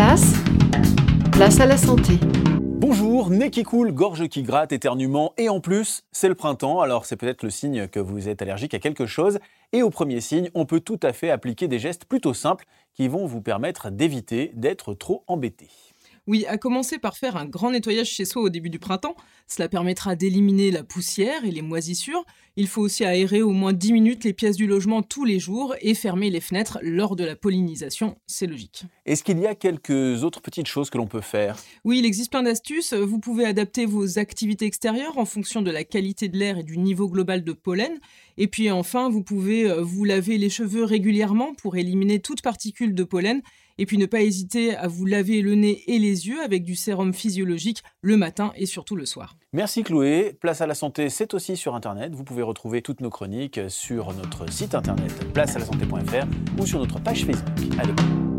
place, place à la santé. Bonjour, nez qui coule, gorge qui gratte, éternuement, et en plus, c'est le printemps, alors c'est peut-être le signe que vous êtes allergique à quelque chose. Et au premier signe, on peut tout à fait appliquer des gestes plutôt simples qui vont vous permettre d'éviter d'être trop embêté. Oui, à commencer par faire un grand nettoyage chez soi au début du printemps. Cela permettra d'éliminer la poussière et les moisissures. Il faut aussi aérer au moins 10 minutes les pièces du logement tous les jours et fermer les fenêtres lors de la pollinisation. C'est logique. Est-ce qu'il y a quelques autres petites choses que l'on peut faire? Oui, il existe plein d'astuces. Vous pouvez adapter vos activités extérieures en fonction de la qualité de l'air et du niveau global de pollen. Et puis enfin, vous pouvez euh, vous laver les cheveux régulièrement pour éliminer toute particule de pollen et puis ne pas hésiter à vous laver le nez et les yeux avec du sérum physiologique le matin et surtout le soir. Merci Chloé. Place à la santé, c'est aussi sur Internet. Vous pouvez retrouver toutes nos chroniques sur notre site internet placealasanté.fr ou sur notre page Facebook. Allez.